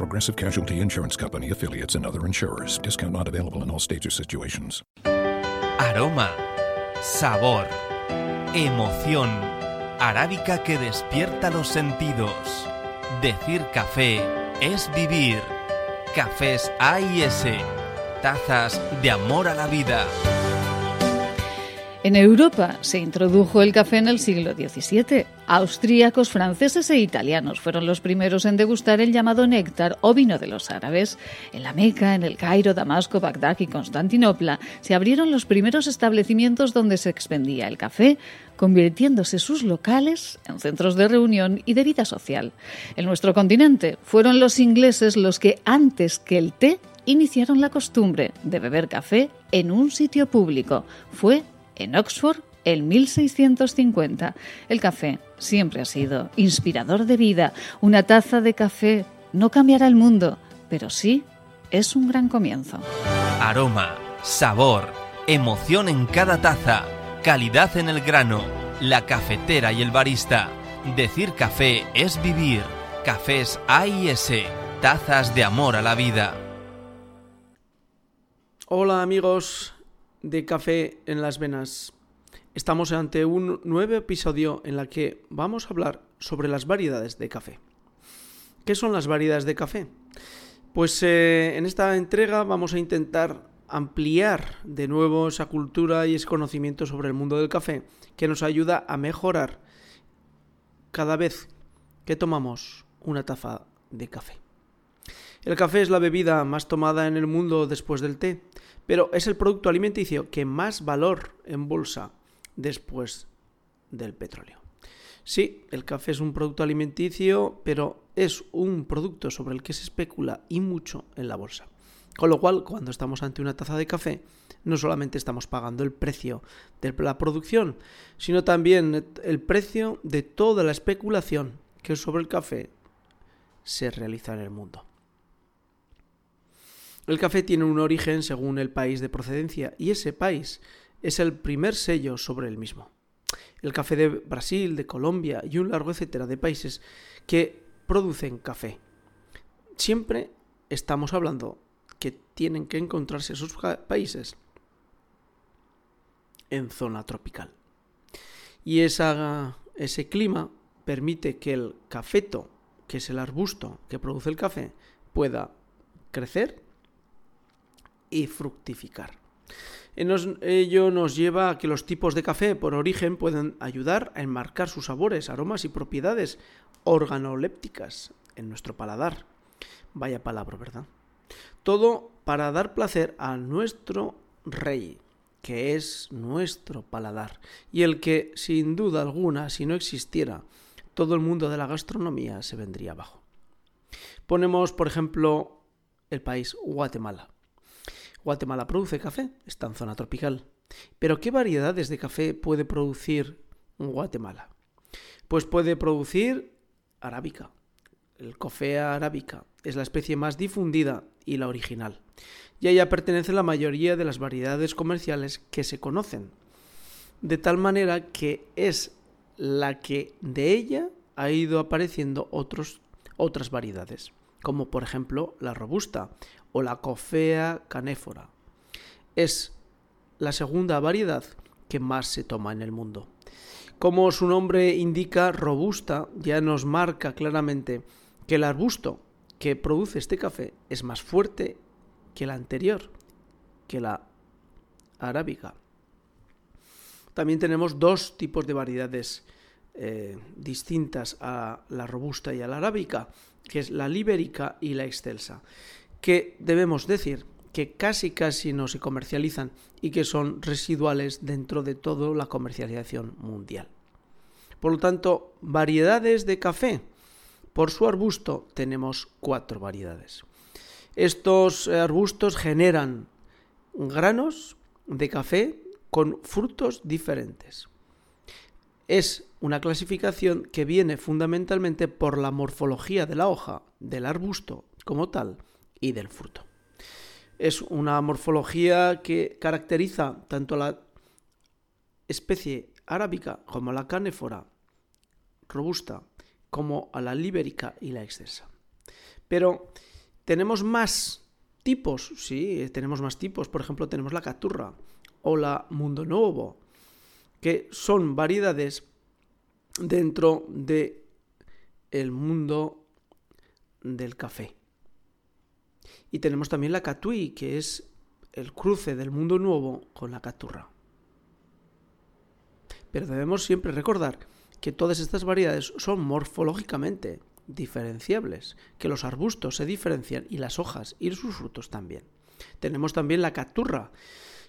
Progressive Casualty Insurance Company affiliates and other insurers. Discount not available in all states or situations. Aroma, sabor, emoción, arábica que despierta los sentidos. Decir café es vivir. Cafés A y S, tazas de amor a la vida. En Europa se introdujo el café en el siglo XVII. Austríacos, franceses e italianos fueron los primeros en degustar el llamado néctar o vino de los árabes. En la Meca, en el Cairo, Damasco, Bagdad y Constantinopla se abrieron los primeros establecimientos donde se expendía el café, convirtiéndose sus locales en centros de reunión y de vida social. En nuestro continente fueron los ingleses los que, antes que el té, iniciaron la costumbre de beber café en un sitio público. Fue en Oxford en 1650. El café siempre ha sido inspirador de vida. Una taza de café no cambiará el mundo, pero sí es un gran comienzo. Aroma, sabor, emoción en cada taza, calidad en el grano, la cafetera y el barista. Decir café es vivir. Cafés A y S, tazas de amor a la vida. Hola amigos, de Café en las Venas. Estamos ante un nuevo episodio en el que vamos a hablar sobre las variedades de café. ¿Qué son las variedades de café? Pues eh, en esta entrega vamos a intentar ampliar de nuevo esa cultura y ese conocimiento sobre el mundo del café que nos ayuda a mejorar cada vez que tomamos una taza de café. El café es la bebida más tomada en el mundo después del té pero es el producto alimenticio que más valor embolsa después del petróleo. Sí, el café es un producto alimenticio, pero es un producto sobre el que se especula y mucho en la bolsa. Con lo cual, cuando estamos ante una taza de café, no solamente estamos pagando el precio de la producción, sino también el precio de toda la especulación que sobre el café se realiza en el mundo. El café tiene un origen según el país de procedencia y ese país es el primer sello sobre el mismo. El café de Brasil, de Colombia y un largo etcétera de países que producen café. Siempre estamos hablando que tienen que encontrarse esos países en zona tropical. Y ese clima permite que el cafeto, que es el arbusto que produce el café, pueda crecer y fructificar. Ello nos lleva a que los tipos de café por origen pueden ayudar a enmarcar sus sabores, aromas y propiedades organolépticas en nuestro paladar. Vaya palabra, ¿verdad? Todo para dar placer a nuestro rey, que es nuestro paladar, y el que, sin duda alguna, si no existiera, todo el mundo de la gastronomía se vendría abajo. Ponemos, por ejemplo, el país Guatemala. Guatemala produce café, está en zona tropical. Pero ¿qué variedades de café puede producir Guatemala? Pues puede producir arábica. El cofea arábica es la especie más difundida y la original. Y a ella pertenece la mayoría de las variedades comerciales que se conocen. De tal manera que es la que de ella ha ido apareciendo otros, otras variedades, como por ejemplo la robusta o la Cofea canéfora. Es la segunda variedad que más se toma en el mundo. Como su nombre indica, robusta ya nos marca claramente que el arbusto que produce este café es más fuerte que el anterior, que la arábica. También tenemos dos tipos de variedades eh, distintas a la robusta y a la arábica, que es la libérica y la excelsa que debemos decir que casi casi no se comercializan y que son residuales dentro de toda la comercialización mundial. Por lo tanto, variedades de café. Por su arbusto tenemos cuatro variedades. Estos arbustos generan granos de café con frutos diferentes. Es una clasificación que viene fundamentalmente por la morfología de la hoja, del arbusto como tal y del fruto. Es una morfología que caracteriza tanto a la especie arábica como a la canéfora robusta como a la libérica y la excelsa. Pero tenemos más tipos, sí, tenemos más tipos. Por ejemplo, tenemos la caturra o la mundo nuevo, que son variedades dentro de el mundo del café. Y tenemos también la catui, que es el cruce del mundo nuevo con la caturra. Pero debemos siempre recordar que todas estas variedades son morfológicamente diferenciables, que los arbustos se diferencian y las hojas y sus frutos también. Tenemos también la caturra,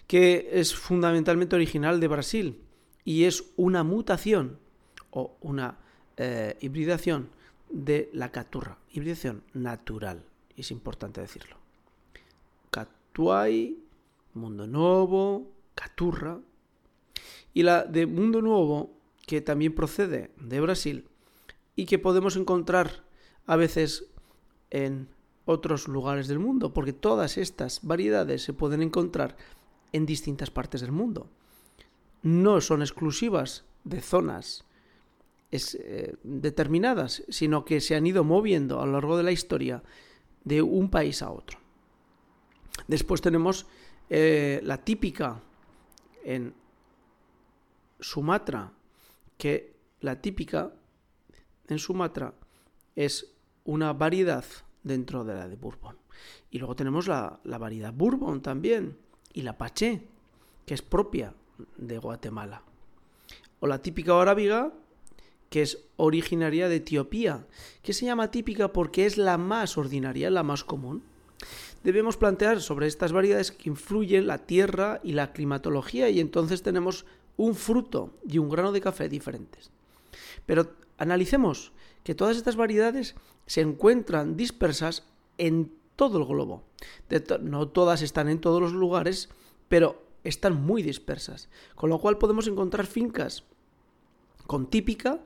que es fundamentalmente original de Brasil y es una mutación o una eh, hibridación de la caturra, hibridación natural, es importante decirlo. Catuay, Mundo Nuevo, Caturra. Y la de Mundo Nuevo, que también procede de Brasil y que podemos encontrar a veces en otros lugares del mundo, porque todas estas variedades se pueden encontrar en distintas partes del mundo. No son exclusivas de zonas eh, determinadas, sino que se han ido moviendo a lo largo de la historia de un país a otro. Después tenemos eh, la típica en Sumatra, que la típica en Sumatra es una variedad dentro de la de Bourbon. Y luego tenemos la, la variedad Bourbon también, y la Paché, que es propia de Guatemala. O la típica arábiga, que es originaria de Etiopía, que se llama típica porque es la más ordinaria, la más común. Debemos plantear sobre estas variedades que influyen la tierra y la climatología y entonces tenemos un fruto y un grano de café diferentes. Pero analicemos que todas estas variedades se encuentran dispersas en todo el globo. no todas están en todos los lugares, pero están muy dispersas. Con lo cual podemos encontrar fincas con típica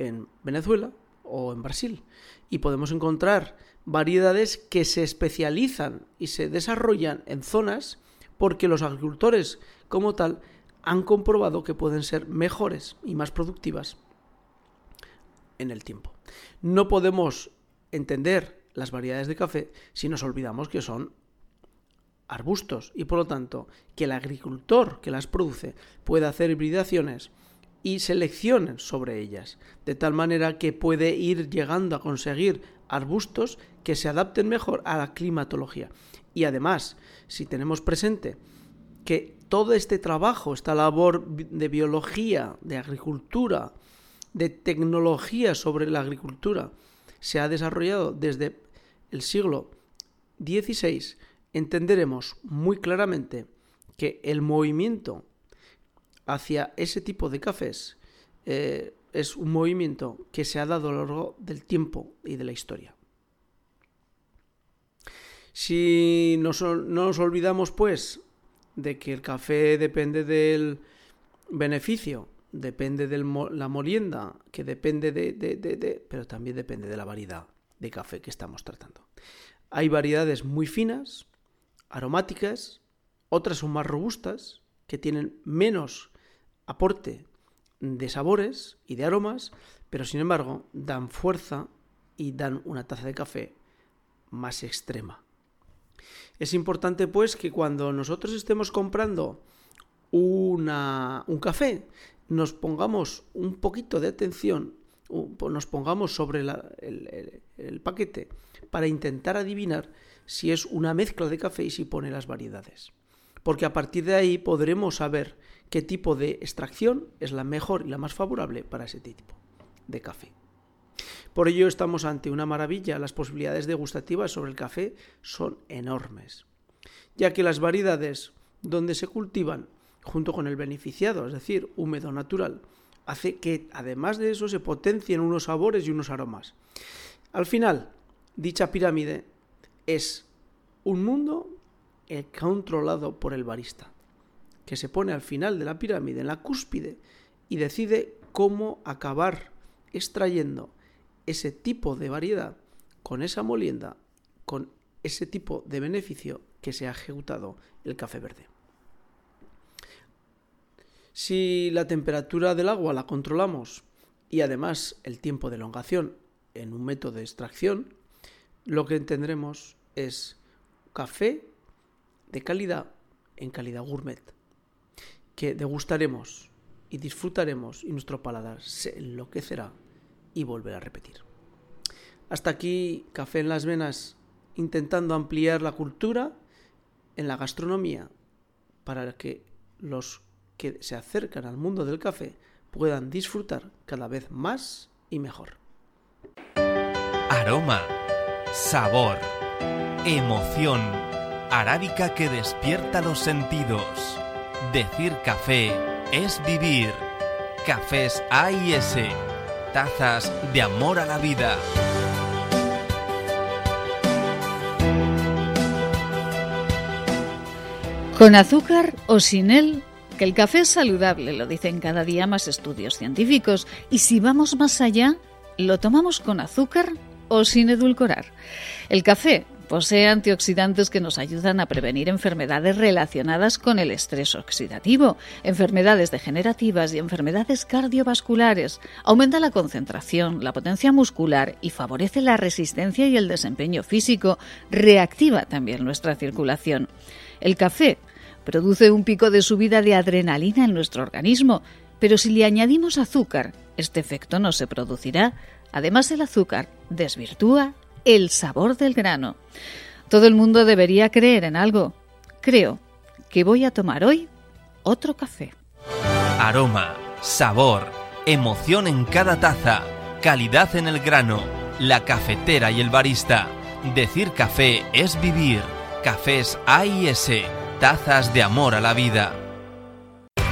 en Venezuela o en Brasil. Y podemos encontrar variedades que se especializan y se desarrollan en zonas porque los agricultores como tal han comprobado que pueden ser mejores y más productivas en el tiempo. No podemos entender las variedades de café si nos olvidamos que son arbustos y por lo tanto que el agricultor que las produce puede hacer hibridaciones y seleccionen sobre ellas, de tal manera que puede ir llegando a conseguir arbustos que se adapten mejor a la climatología. Y además, si tenemos presente que todo este trabajo, esta labor de biología, de agricultura, de tecnología sobre la agricultura, se ha desarrollado desde el siglo XVI, entenderemos muy claramente que el movimiento hacia ese tipo de cafés eh, es un movimiento que se ha dado a lo largo del tiempo y de la historia. Si no nos olvidamos, pues, de que el café depende del beneficio, depende de la molienda, que depende de, de, pero también depende de la variedad de café que estamos tratando. Hay variedades muy finas, aromáticas, otras son más robustas, que tienen menos aporte de sabores y de aromas, pero sin embargo dan fuerza y dan una taza de café más extrema. Es importante pues que cuando nosotros estemos comprando una, un café, nos pongamos un poquito de atención, nos pongamos sobre el, el paquete para intentar adivinar si es una mezcla de café y si pone las variedades. Porque a partir de ahí podremos saber qué tipo de extracción es la mejor y la más favorable para ese tipo de café. Por ello estamos ante una maravilla, las posibilidades degustativas sobre el café son enormes, ya que las variedades donde se cultivan junto con el beneficiado, es decir, húmedo natural, hace que además de eso se potencien unos sabores y unos aromas. Al final, dicha pirámide es un mundo controlado por el barista. Que se pone al final de la pirámide, en la cúspide, y decide cómo acabar extrayendo ese tipo de variedad con esa molienda, con ese tipo de beneficio que se ha ejecutado el café verde. Si la temperatura del agua la controlamos y además el tiempo de elongación en un método de extracción, lo que tendremos es café de calidad en calidad gourmet, que degustaremos y disfrutaremos y nuestro paladar se enloquecerá y volverá a repetir. Hasta aquí Café en las Venas, intentando ampliar la cultura en la gastronomía para que los que se acercan al mundo del café puedan disfrutar cada vez más y mejor. Aroma, sabor, emoción, arábica que despierta los sentidos. Decir café es vivir. Cafés A y S, tazas de amor a la vida. Con azúcar o sin él, que el café es saludable, lo dicen cada día más estudios científicos. Y si vamos más allá, ¿lo tomamos con azúcar o sin edulcorar? El café posee antioxidantes que nos ayudan a prevenir enfermedades relacionadas con el estrés oxidativo, enfermedades degenerativas y enfermedades cardiovasculares. Aumenta la concentración, la potencia muscular y favorece la resistencia y el desempeño físico. Reactiva también nuestra circulación. El café produce un pico de subida de adrenalina en nuestro organismo, pero si le añadimos azúcar, este efecto no se producirá. Además, el azúcar desvirtúa el sabor del grano. Todo el mundo debería creer en algo. Creo que voy a tomar hoy otro café. Aroma, sabor, emoción en cada taza, calidad en el grano, la cafetera y el barista. Decir café es vivir. Cafés A y S tazas de amor a la vida.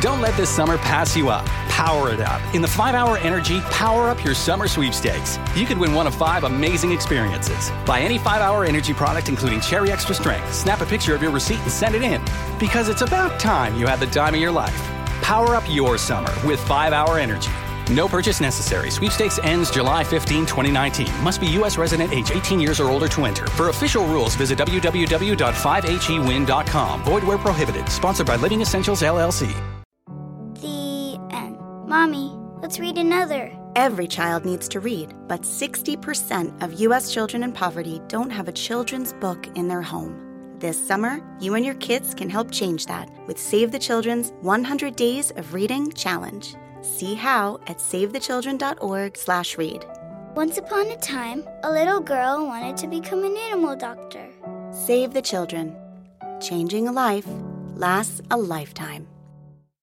Don't let this summer pass you up. Power it up. In the 5 Hour Energy Power Up Your Summer Sweepstakes, you could win one of five amazing experiences. Buy any 5 Hour Energy product, including Cherry Extra Strength. Snap a picture of your receipt and send it in. Because it's about time you had the time of your life. Power up your summer with 5 Hour Energy. No purchase necessary. Sweepstakes ends July 15, 2019. Must be U.S. resident age 18 years or older to enter. For official rules, visit www.5hewin.com. Void where prohibited. Sponsored by Living Essentials, LLC. The end. Mommy, let's read another. Every child needs to read, but 60% of U.S. children in poverty don't have a children's book in their home. This summer, you and your kids can help change that with Save the Children's 100 Days of Reading Challenge. See how at savethechildren.org/read. Once upon a time, a little girl wanted to become an animal doctor. Save the Children. Changing a life lasts a lifetime.